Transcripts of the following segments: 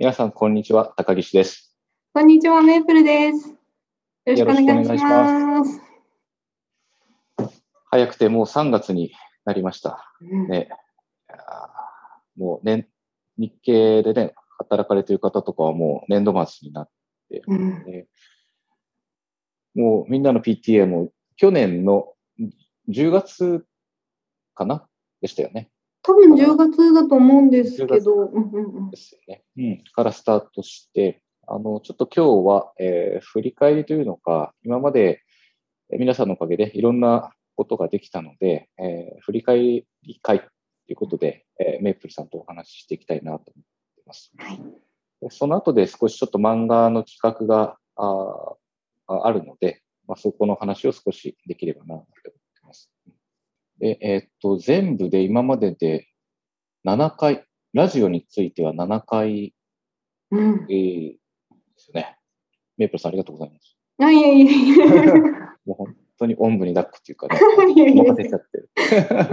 皆さん、こんにちは。高岸です。こんにちは、メープルです。よろしくお願いしよろしくお願いします。早くてもう3月になりました。うんね、いやーもう年、日系でね、働かれている方とかはもう年度末になって、うんねもうみんなの PTA も去年の10月かな？でしたよね。多分10月だと思うんですけど、うんうんうんですよね。うん。からスタートして、あの、ちょっと今日は、えー振り返りというのか、今までえー皆さんのおかげでいろんなことができたので、えー振り返り会ということで、えーメイプルさんとお話ししていきたいなと思っています。はいでその後で少しちょっと漫画の企画があーああるので、まあ、そこの話を少しできればなと思。で、えーっと、全部で今までで7回、ラジオについては7回うんえーですよね。メイプルさんありがとうございます。あ、いやいやいや。もう本当におんぶに抱っこっていうかね、任せしちゃってる。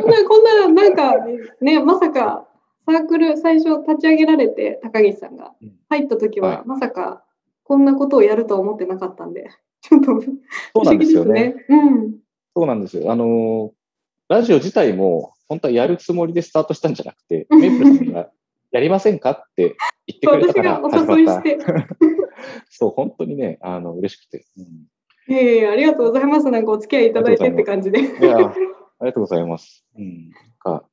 こんな、こんな、なんか、ね、まさか、サークル最初立ち上げられて、高岸さんがうん入った時は、はいまさか、こんなことをやるとは思ってなかったんで、ちょっと不そうなんですよね。うん。そうなんですよ。あのーラジオ自体も本当はやるつもりでスタートしたんじゃなくて、うんメイプルさんがやりませんかって言ってくれた私からが始まった。お誘いして、そう、本当にね、あの、嬉しくて。うんいやいやいやありがとうございます。なんかお付き合いいただいてって感じで。いや、ありがとうございます。うん。なんか、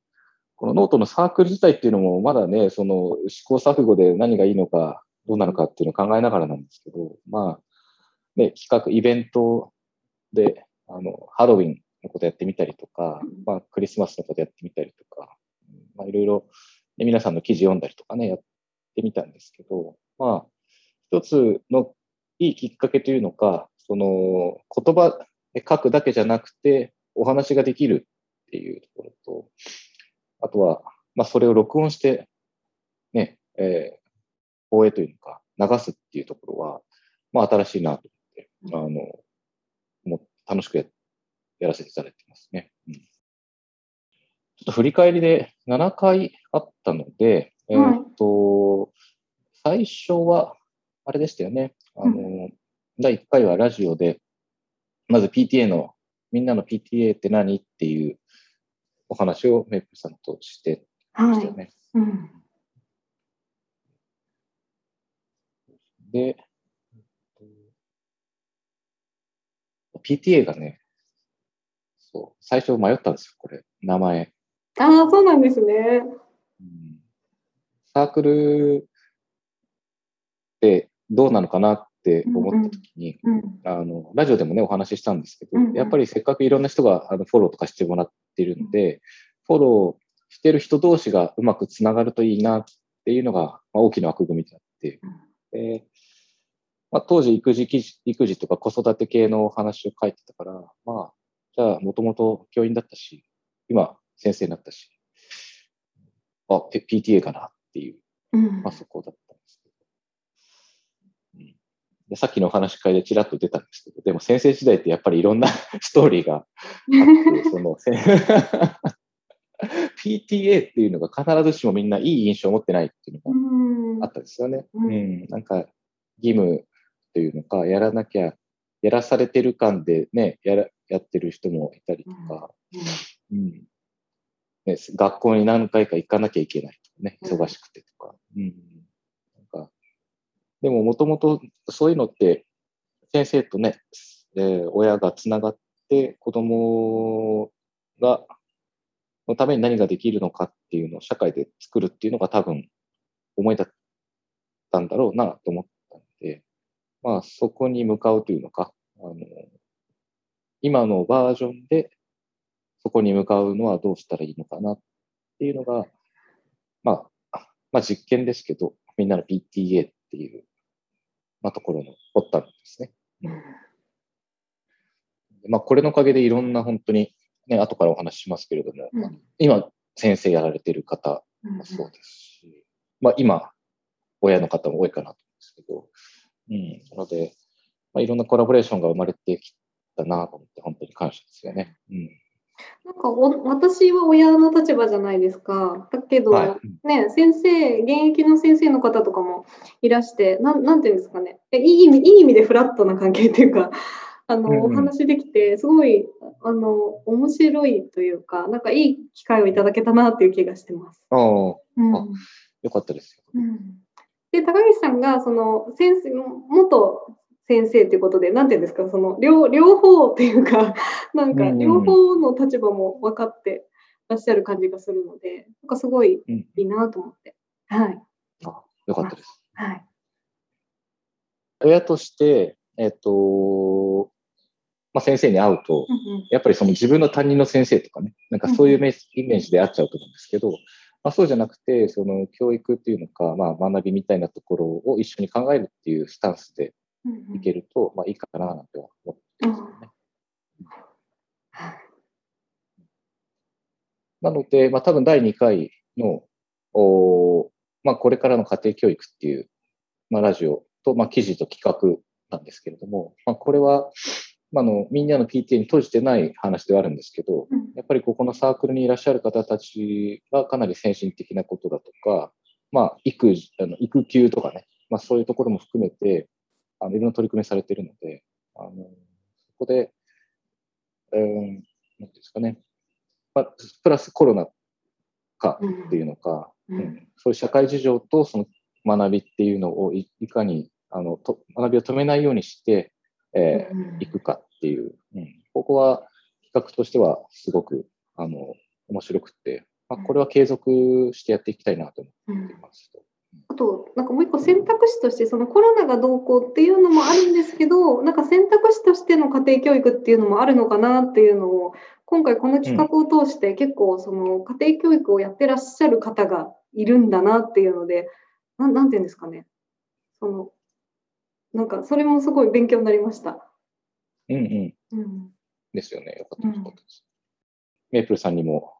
このノートのサークル自体っていうのも、まだね、その試行錯誤で何がいいのか、どうなのかっていうのを考えながらなんですけど、まあ、ね、企画、イベントで、あの、ハロウィンのことやってみたりとか、まあ、クリスマスのことやってみたりとか、まあ、いろいろ、ね、皆さんの記事読んだりとかね、やってみたんですけど、まあ、一つのいいきっかけというのか、その、言葉で書くだけじゃなくて、お話ができるっていうところと、あとは、まあ、それを録音して、ね、えー放映というのか、流すっていうところは、まあ、新しいなと思って、あの、もう楽しくややらせていただいてますね。うん、ちょっと振り返りで7回あったので、えーっと、最初は、あれでしたよね。あの、第1回はラジオで、まず PTA の、みんなの PTA って何っていうお話をメイプルさんとしてまはいしたよ。ね。うんで、PTA がね、そう、最初迷ったんですよ、これ、名前。ああ、そうなんですね。うんサークルってどうなのかなって思った時に、うん。あの、ラジオでもね、お話ししたんですけど、うんうんやっぱりせっかくいろんな人があのフォローとかしてもらってるんで、フォローしてる人同士がうまくつながるといいなっていうのが、まあ、大きな枠組みであって、でまあ、当時育児育児とか子育て系のお話を書いてたから、まあ、じゃあ、もともと教員だったし、今、先生になったし、あ、PTA かなっていう、うんまあ、そこだったんですけど。うんでさっきのお話し会でちらっと出たんですけど、でも先生時代ってやっぱりいろんな ストーリーがあって、その、せ PTA っていうのが必ずしもみんないい印象を持ってないっていうのがうんあったんですよね。ううんん。なんか、義務というのか、やらなきゃ、やらされてる感でね、やら、やってる人もいたりとか、うん。ね、学校に何回か行かなきゃいけないとかね、うん忙しくてとか。うん。なんか、でももともとそういうのって、先生とね、えー親がつながって、子供が、のために何ができるのかっていうのを社会で作るっていうのが多分思いだったんだろうなと思ったんで、まあそこに向かうというのか、あの、今のバージョンでそこに向かうのはどうしたらいいのかなっていうのが、まあ、まあ実験ですけど、みんなの PTA っていう、まあ、ところの発端ですね。まあこれのおかげでいろんな本当に、ね、後からお話ししますけれども、うん。今先生やられてる方うんもそうですし、まあ今、親の方も多いかなと思うんですけど、うん、なので、まあ、いろんなコラボレーションが生まれてきたなと思って、本当に感謝ですよね。うん。なんかお私は親の立場じゃないですか。だけど、はね、先生、現役の先生の方とかもいらして、なんなんていうんですかねえいい意味、いい意味でフラットな関係っていうか、あの、お話できて、すごい、あの、面白いというか、なんかいい機会をいただけたなっていう気がしてます。ああ、うんあよかったですよ。うんで、高岸さんが、その、先生、元先生ということで、なんていうんですか、その、両両方っていうか、なんか、うんうん両方の立場も分かってらっしゃる感じがするので、なんかすごいうん、いいなと思って。はい。あよかったです。はい。親として、えっ、と、まあ、先生に会うと、やっぱりその自分の担任の先生とかね、なんかそういうメイメージで会っちゃうと思うんですけど、まあ、そうじゃなくて、その教育っていうのか、まあ、学びみたいなところを一緒に考えるっていうスタンスでうんうんいけると、まあいいかななんて思ってますよね。なので、まあ多分第2回の、おまあこれからの家庭教育っていう、まあラジオと、まあ記事と企画なんですけれども、まあこれは、まあ、あの、みんなの PTA に閉じてない話ではあるんですけど、うん。やっぱりここのサークルにいらっしゃる方たちがかなり先進的なことだとか、まあ、育児、あの育休とかね、まあそういうところも含めて、あの、いろんな取り組みされているので、あの、そこで、うん、なんですかね、まあ、プラスコロナ禍っていうのか、うんうん。そういう社会事情とその学びっていうのをいいかにあのと学びを止めないようにして、えーいくかっていう、うん、ここは企画としてはすごくあの面白くて、まあ、これは継続してやっていきたいなと思うんっています。あと、なんかもう一個選択肢として、そのコロナがどうこうっていうのもあるんですけど、なんか選択肢としての家庭教育っていうのもあるのかなっていうのを、今回この企画を通して結構その家庭教育をやってらっしゃる方がいるんだなっていうので、なんなんていうんですかね。その、なんかそれもすごい勉強になりました。うんうん。うん。ですよね。よかったです。よかったですメープルさんにも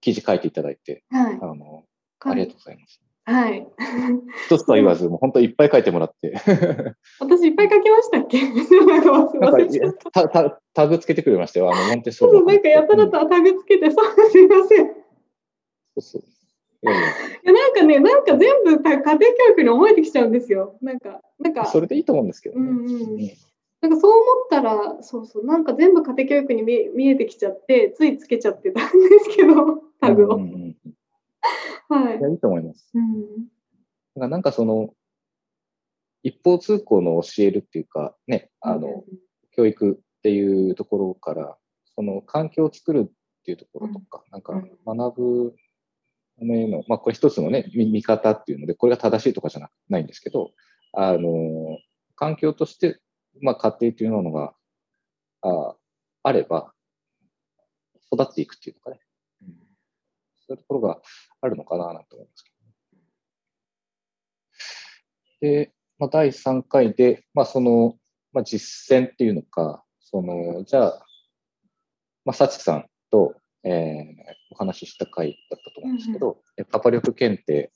記事書いていただいて、はい。あの、ありがとうございます。はい。一つとは言わず、もう本当いっぱい書いてもらって、私いっぱい書きましたっけ？なんか忘なんかれちゃった。タグつけてくれましたよ、あの、モンテそうなんかやたらとタグつけて、そう、すいません。いそうそう。いやいやや、なんかね、なんか全部た家庭教育に思えてきちゃうんですよ。なんか、なんか、それでいいと思うんですけどね。うんうんうんなんかそう思ったら、そうそう、なんか全部家庭教育に見え見えてきちゃって、ついつけちゃってたんですけど、タグを。うんうんうんはいい。や、いいと思います。うん。だからなんかその、一方通行の教えるっていうか、ね、あの、教育っていうところから、その環境を作るっていうところとか、なんか学ぶための、まあこれ一つのね、見見方っていうので、これが正しいとかじゃなないんですけど、あの、環境として、まあ家庭というものが、ああれば、育っていくっていうのかね、そういうところがあるのかななんて思いますけど、ね。で、まあ、第3回で、まあ、その、まあ、実践っていうのか、その、じゃあ、まあ、サチさんと、えーお話しした回だったと思うんですけど、えパパ力検定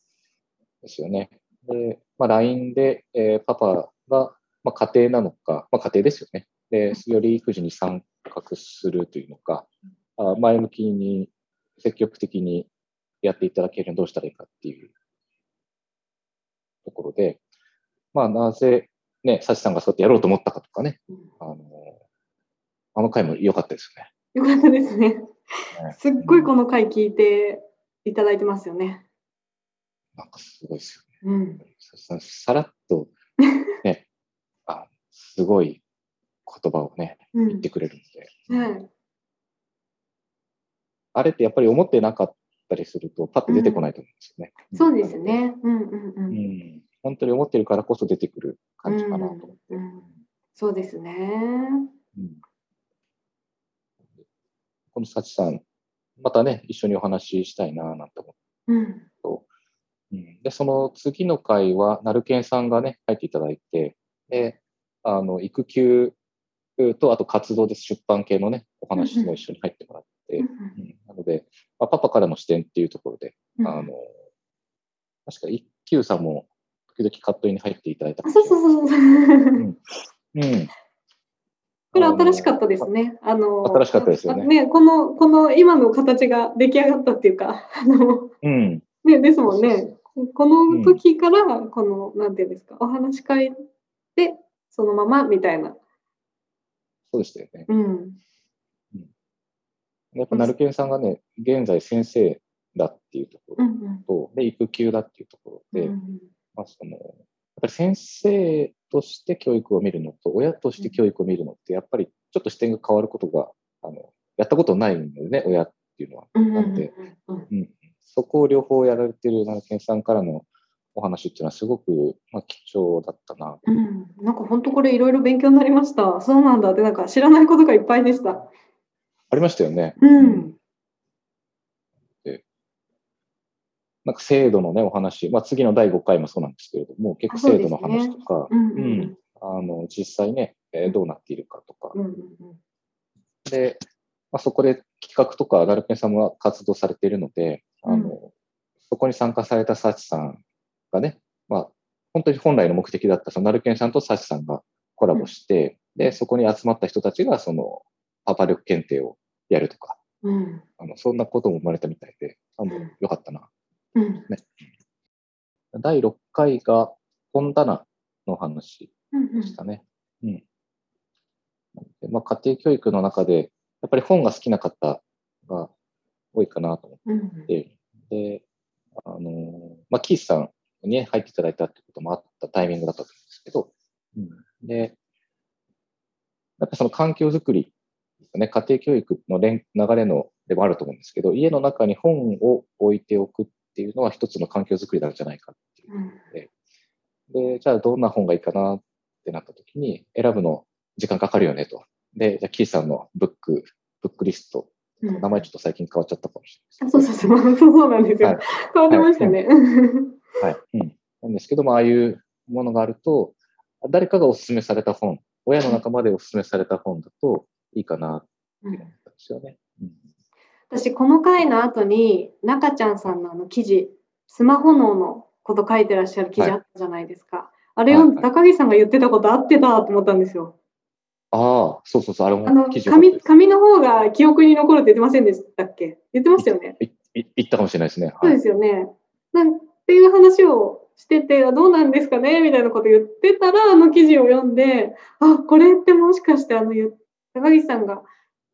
ですよね。で、まあ、LINE で、えーパパが、まあ、家庭なのか、まあ、家庭ですよね。で、より育児に参画するというのか、あ前向きに積極的にやっていただけるにはどうしたらいいかっていうところで、まあ、なぜ、ね、サチさんがそうやってやろうと思ったかとかね、うんあの、あの回も良かったですね。よかったですね。ねすっごいこの回聞いていただいてますよね。なんかすごいですうん。よね。サチさん、さらっと、ね、あすごい言葉をね、うん言ってくれるので、はい。あれってやっぱり思ってなかったりすると、パッと出てこないと思うんですよね。そうです。ね。うんうんう。うんん。本当に思ってるからこそ出てくる感じかなと思って。うんうんそうですね。うんこの幸さん、またね、一緒にお話ししたいななんて思ううん、で、その次の回は、なるけんさんがね、入っていただいて、で、あの、育休と、あと活動です、出版系のね、お話も一緒に入ってもらって、うんうんなので、まあ、パパからの視点っていうところで、うんあの、確か一休さんも時々カットインに入っていただいたそうそうそうそう。うん。これ新しかったですね。あの、新しかったですよね。ね、この、この今の形が出来上がったっていうか、あの、うん。ね、ですもんね。この時から、この、なんていうんですか、お話し会で、そのままみたいな。そうでしたよね。うん。やっぱ、ナルケンさんがね、現在先生だっていうところ。と、で、育休だっていうところで、うんまあ、その、やっぱり先生として教育を見るのと、親として教育を見るのって、やっぱりちょっと視点が変わることが、あの、やったことないのでね、親っていうのは。なんで、うんうん、そこを両方やられてるナルケンさんからのお話っていうのはすごく、まあ、貴重だったな。うん、なんか本当これいろいろ勉強になりました。そうなんだってなんか知らないことがいっぱいでした。ありましたよね。うん。なんか制度のね、お話、まあ、次の第5回もそうなんですけれども、結構制度の話とか、うんううん。ん。あの実際ね、えーどうなっているかとか、うんうんで、まあ、そこで企画とか、ガルペンさんも活動されているので、あのうそこに参加されたサチさんがね、まあ、本当に本来の目的だった、そのナルケンさんとサチさんがコラボして、で、そこに集まった人たちが、その、パパ力検定をやるとか、うん。あのそんなことも生まれたみたいで、あのうん。よかったな。うん。第6回が本棚の話うんでしたね。うん。でまあ、家庭教育の中で、やっぱり本が好きな方が多いかなと思うんって、で、あのーまあ、キースさんにね入っていただいたってこともあったタイミングだったと思うんですけど、うん、で、やっぱその環境づくりですね、家庭教育の連流れのでもあると思うんですけど、家の中に本を置いておくっていうのは一つの環境づくりなんじゃないかっていううんで、じゃあどんな本がいいかなってなった時に、選ぶの時間かかるよねと。で、じゃあキーさんのブック、ブックリスト、うん名前ちょっと最近変わっちゃったかもしあそうそうそう、そうそうなんですよ。はい変わってましたね。れない。はい。うん。なんですけども、ああいうものがあると、誰かがお勧めされた本、親の仲間でお勧めされた本だといいかなって思ったんですよね。うん私、この回の後に、中ちゃんさんのあの記事、スマホ脳のこと書いてらっしゃる記事あったじゃないですか。あれ読んで、はい高木さんが言ってたこと合ってたと思ったんですよ。ああ、そうそうそう、あれも記事紙紙の方が記憶に残るって言ってませんでしたっけ？言ってましたよね。いい言ったかもしれないですね。そうはいですよね。なんっていう話をしてて、あどうなんですかね？みたいなこと言ってたら、あの記事を読んで、あこれってもしかしてあのゆ高木さんが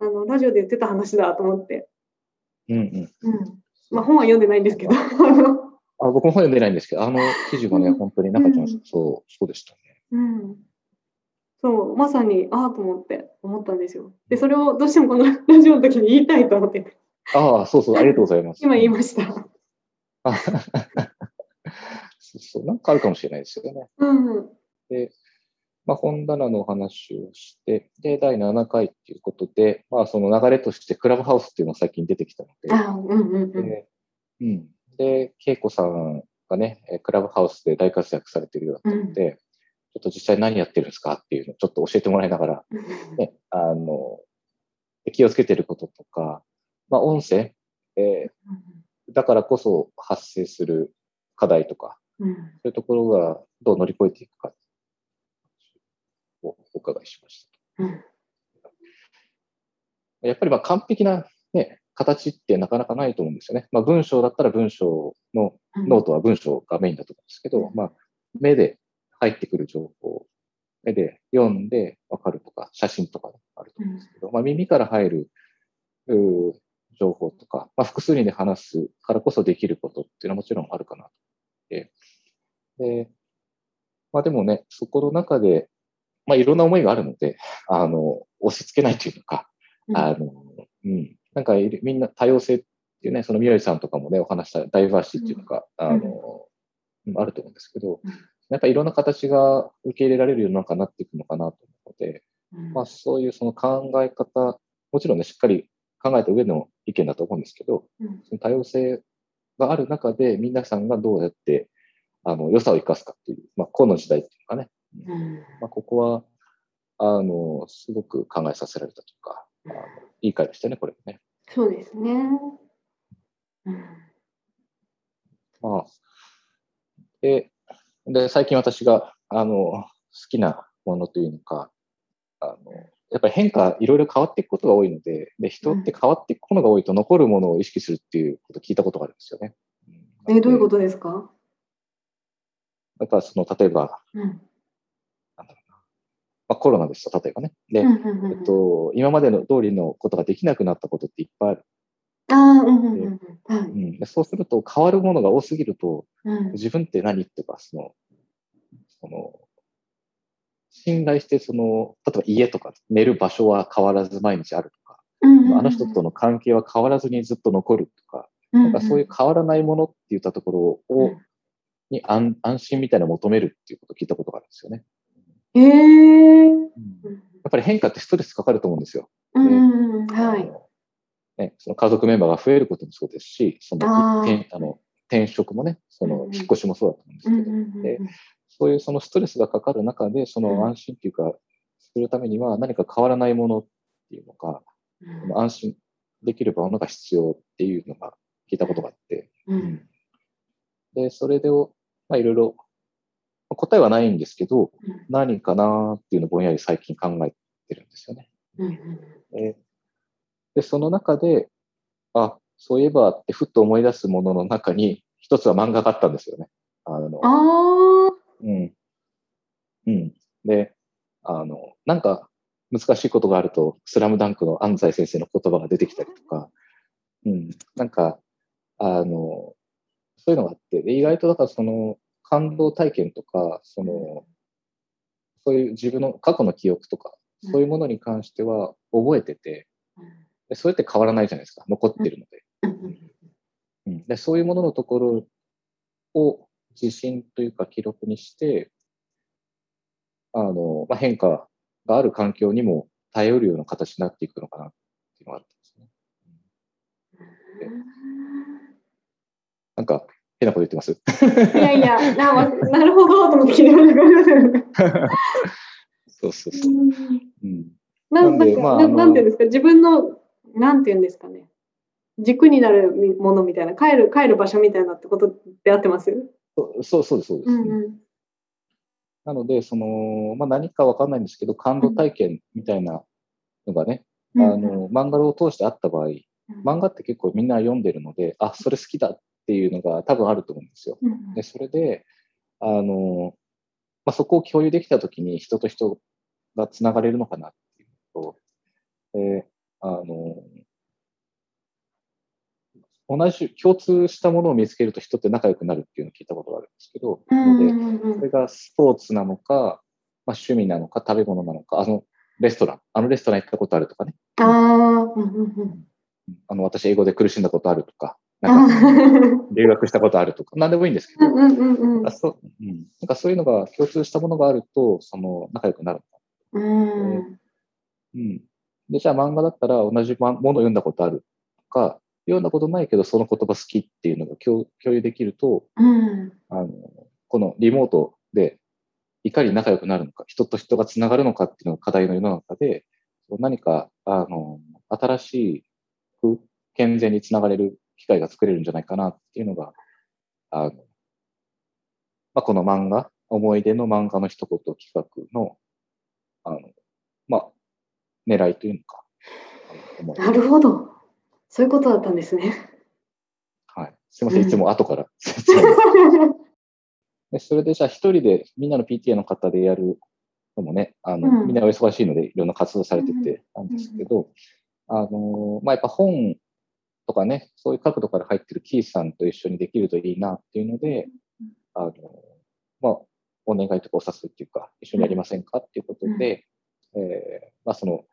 あのラジオで言ってた話だと思って、うんうん。うんまあ、本は読んでないんですけど、あ僕も本読んでないんですけど、あの記事がね、うん本当に中ちゃん、うんそう、そうでしたね。うん、そうまさにああと思って思ったんですよ。で、それをどうしてもこのラジオの時に言いたいと思って、ああ、そうそう、ありがとうございます。今言いました。あそうそう、なんかあるかもしれないですよね。うん、で、まあ、本棚のお話をして、で、第7回っていうことで、まあ、その流れとして、クラブハウスっていうのが最近出てきたので、あうんうんうん。で、うん。で、恵子さんがね、えクラブハウスで大活躍されてるようだったので、ちょっと実際何やってるんですかっていうのをちょっと教えてもらいながら、ね、あの、気をつけてることとか、まあ、音声、えーだからこそ発生する課題とか、うんそういうところがどう乗り越えていくかをお伺いしました。うんやっぱりまあ完璧な、ね、形ってなかなかないと思うんですよね。まあ、文章だったら文章のうんノートは文章がメインだと思うんですけど、うんまあ、目で入ってくる情報、目で読んでわかるとか、写真とかあると思うんですけど、まあ、耳から入る情報とか、まあ、複数人で話すからこそできることっていうのはもちろんあるかなと。で、まあでもね、そこの中で、まあいろんな思いがあるので、あの、押し付けないというか、うん。あの、うん。なんかみんな多様性っていうね、そのみらいさんとかもね、お話したダイバーシティっていうのが、うん。あの、うんあると思うんですけどうん、やっぱりいろんな形が受け入れられる世の中になっていくのかなと思うので、うん。まあそういうその考え方、もちろんね、しっかり考えた上での意見だと思うんですけど、うん。その多様性がある中で、皆さんがどうやって、あの、良さを生かすかっていう、まあ、この時代っていうかね、うんまあ、ここは、あの、すごく考えさせられたというか、いい回でしたね、これね。そうですね。うんまあ、で、で、最近私が、あの、好きなものというのか、あの、やっぱり変化、いろいろ変わっていくことが多いので、で、人って変わっていくものが多いと残るものを意識するっていうことを聞いたことがあるんですよね。うん、え、どういうことですか？やっぱその、例えば、うん。まあ、コロナですと、例えばね。で、えっと、今までの通りのことができなくなったことっていっぱいある。あうんうんうん、そうすると変わるものが多すぎると、うん、自分って何っていうかそのその信頼してその例えば家とか寝る場所は変わらず毎日あるとか、うんうん、あの人との関係は変わらずにずっと残るとか,、なんかそういう変わらないものっていったところを、に安安心みたいな求めるっていうことを聞いたことがあるんですよね。へえー、やっぱり変化ってストレスかかると思うんですよ。うんはい。ね、その家族メンバーが増えることもそうですし、その転あの転職もね、その引っ越しもそうだと思うんですけど、でそういうそのストレスがかかる中で、その安心っていうか、するためには何か変わらないものっていうのか、うん、安心できるものが必要っていうのが聞いたことがあって、うん、で、それで、まあ、いろいろ、答えはないんですけど、何かなっていうのをぼんやり最近考えてるんですよね。でで、その中で、あ、そういえばってふっと思い出すものの中に、一つは漫画があったんですよね。あの、あうん。うん。で、あの、なんか難しいことがあると、スラムダンクの安西先生の言葉が出てきたりとか、うん。なんか、あの、そういうのがあって、で意外とだからその感動体験とか、その、そういう自分の過去の記憶とか、そういうものに関しては覚えてて、でそれって変わらないじゃないですか、残ってるので。うん、でそういうもののところを自信というか記録にして、あの、まあ、変化がある環境にも耐えうるような形になっていくのかなっていうのがあったんですね。なんか変なこと言ってます。いやいや、ななるほどと思って聞いてそうそうそう。うん、なんで、まあ、なんていうんですか、自分のなんて言うんですかね？軸になるものみたいな、帰る、帰る場所みたいなってことで合ってます？そうそうです、そうです。うんうん、なので、その、まあ、何かわかんないんですけど、感動体験みたいなのがね、うん、あの、漫画を通してあった場合、漫画って結構みんな読んでるので、あ、それ好きだっていうのが多分あると思うんですよ。で、それで、あの、まあ、そこを共有できたときに人と人がつながれるのかなっていうと、で、あの、同じ、共通したものを見つけると人って仲良くなるっていうのを聞いたことがあるんですけど、ので、それがスポーツなのか、まあ、趣味なのか、食べ物なのか、あの、レストラン、あのレストラン行ったことあるとかね。ああの、私、英語で苦しんだことあるとか、なんか、留学したことあるとか、何でもいいんですけど、なんかそう、うん、なんかそういうのが共通したものがあると、その、仲良くなる。うん。うん。で、じゃあ漫画だったら同じものを読んだことあるとか、読んだことないけどその言葉好きっていうのが共有できると、うん、あのこのリモートでいかに仲良くなるのか、人と人がつながるのかっていうのが課題の世の中で、何かあの新しく健全につながれる機会が作れるんじゃないかなっていうのが、あのまあ、この漫画、思い出の漫画の一言企画の、あの、まあ、狙いというのか。なるほど。そういうことだったんですね。はい。すみません、いつも後から。でそれでじゃあ一人でみんなの PTA の方でやるのもね、あの、うん、みんなお忙しいのでいろんな活動されててなんですけど、うん、あの、まあ、やっぱ本とかね、そういう角度から入ってるキーさんと一緒にできるといいなっていうので、あの、まあ、お願いとかお誘いっていうか、一緒にやりませんかっていうことで、うん、えー、まあ、その、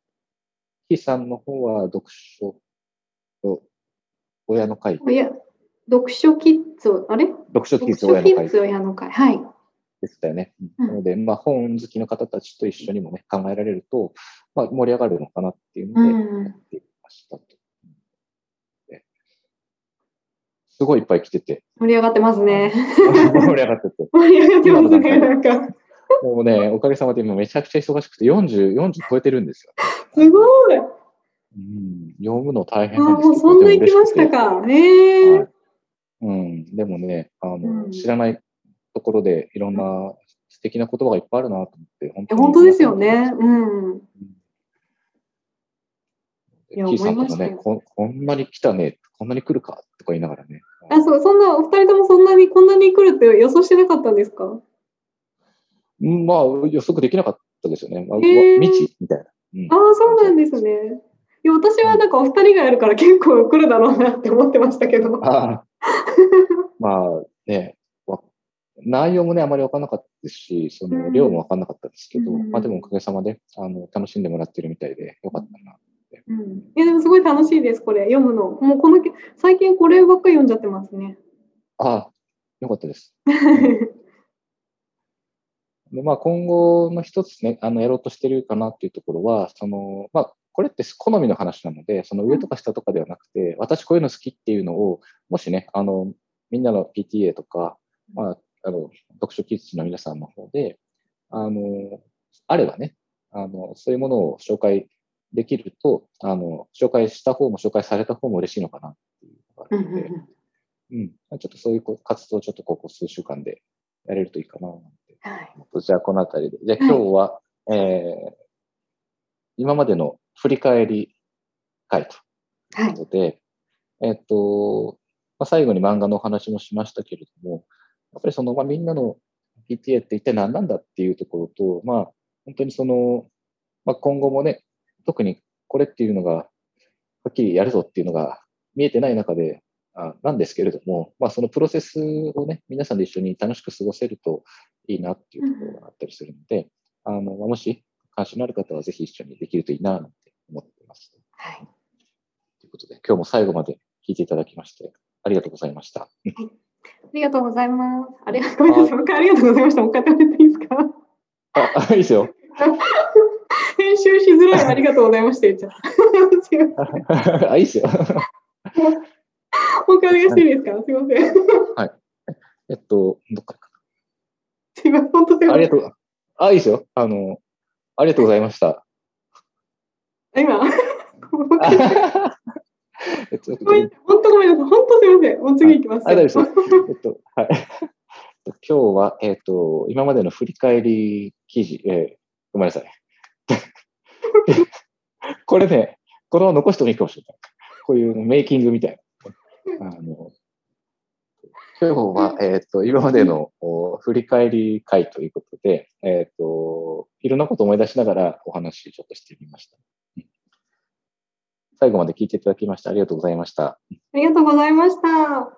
キーさんの方は読書と親の会。親読書キッズ、あれ？読書キッズ親の会。親の会。はい。でしたよね。うん、なので、まあ、本好きの方たちと一緒にもね、考えられると、まあ、盛り上がるのかなっていうので、やっていましたと。うん、すごいいっぱい来てて。盛り上がってますね。盛り上がってて。盛り上がってますね、なんか。もうね、おかげさまで今めちゃくちゃ忙しくて40、40超えてるんですよ。すごい。うん、読むの大変なんですけど。あ、もうそんな行きましたか。へえ、はい、うん、でもね、あの、うん、知らないところでいろんな素敵な言葉がいっぱいあるなと思って、本当本当ですよね。うん。いやキーさんとも思いましたよねこん、こんなに来たね、こんなに来るかとか言いながらね。あ、そう、そんな、お二人ともそんなに、こんなに来るって予想してなかったんですか？うんまあ、予測できなかったですよね。まあ、未知みたいな。うんああ、そうなんですね。いや、私はなんかお二人がやるから結構来るだろうなって思ってましたけど。ああまあね、わ内容もね、あまり分からなかったですし、そのうん量も分からなかったですけど、うんまあでもおかげさまであの楽しんでもらってるみたいでよかったな。うん、いや、でもすごい楽しいです、これ、読むの。もうこの、最近こればっかり読んじゃってますね。ああ、よかったです。でまあ、今後の一つね、あのやろうとしてるかなっていうところは、そのまあ、これって好みの話なので、その上とか下とかではなくて、私こういうの好きっていうのを、もしね、あのみんなの PTA とか、まあ、あの読書キッズの皆さんの方で、あのあればねあの、そういうものを紹介できると、あの紹介した方も紹介された方も嬉しいのかなっていうのがあるので、うん、まあちょっとそういうこ活動をちょっとここ数週間でやれるといいかななんてはい。じゃあこのあたりで。じゃあ今日は、えー今までの振り返り会とはい。いうことで、えっと、まあ、最後に漫画のお話もしましたけれども、やっぱりその、まあ、みんなの PTA って一体何なんだっていうところと、まあ、本当にその、まあ、今後もね、特にこれっていうのが、はっきりやるぞっていうのが見えてない中で、あなんですけれども、まあ、そのプロセスをね、皆さんで一緒に楽しく過ごせるといいなっていうところがあったりするので、あの、まあもし関心のある方はぜひ一緒にできるといいな、なんて思っています。はい。ということで、今日も最後まで聞いていただきまして、ありがとうございました。ありがとうございます。ありがとうございます。もう一回ありがとうございました。もう一回食べていいですか？あ、あいいですよ。編集しづらいありがとうございました。すいません。あ、いいですよ。お願いしていいですか？すいません。えっと、どっかすいません。本当すいな。ません。ありがとう。あ、いいですよ。あの、ありがとうございました。今、あ えっと、ごめん本当ごめんなさい。本当すいません。もう次行きます。あ大丈夫ですえっと、はい。今日は、えっと、今までの振り返り記事、えーごめんなさい。これね、これは残してもいいかもしれない。こういうメイキングみたいな。あの今日は、えっと、今までのお振り返り会ということで、えっと、いろんなことを思い出しながらお話ちょっとしてみました。うん最後まで聞いていただきましてありがとうございました。ありがとうございました。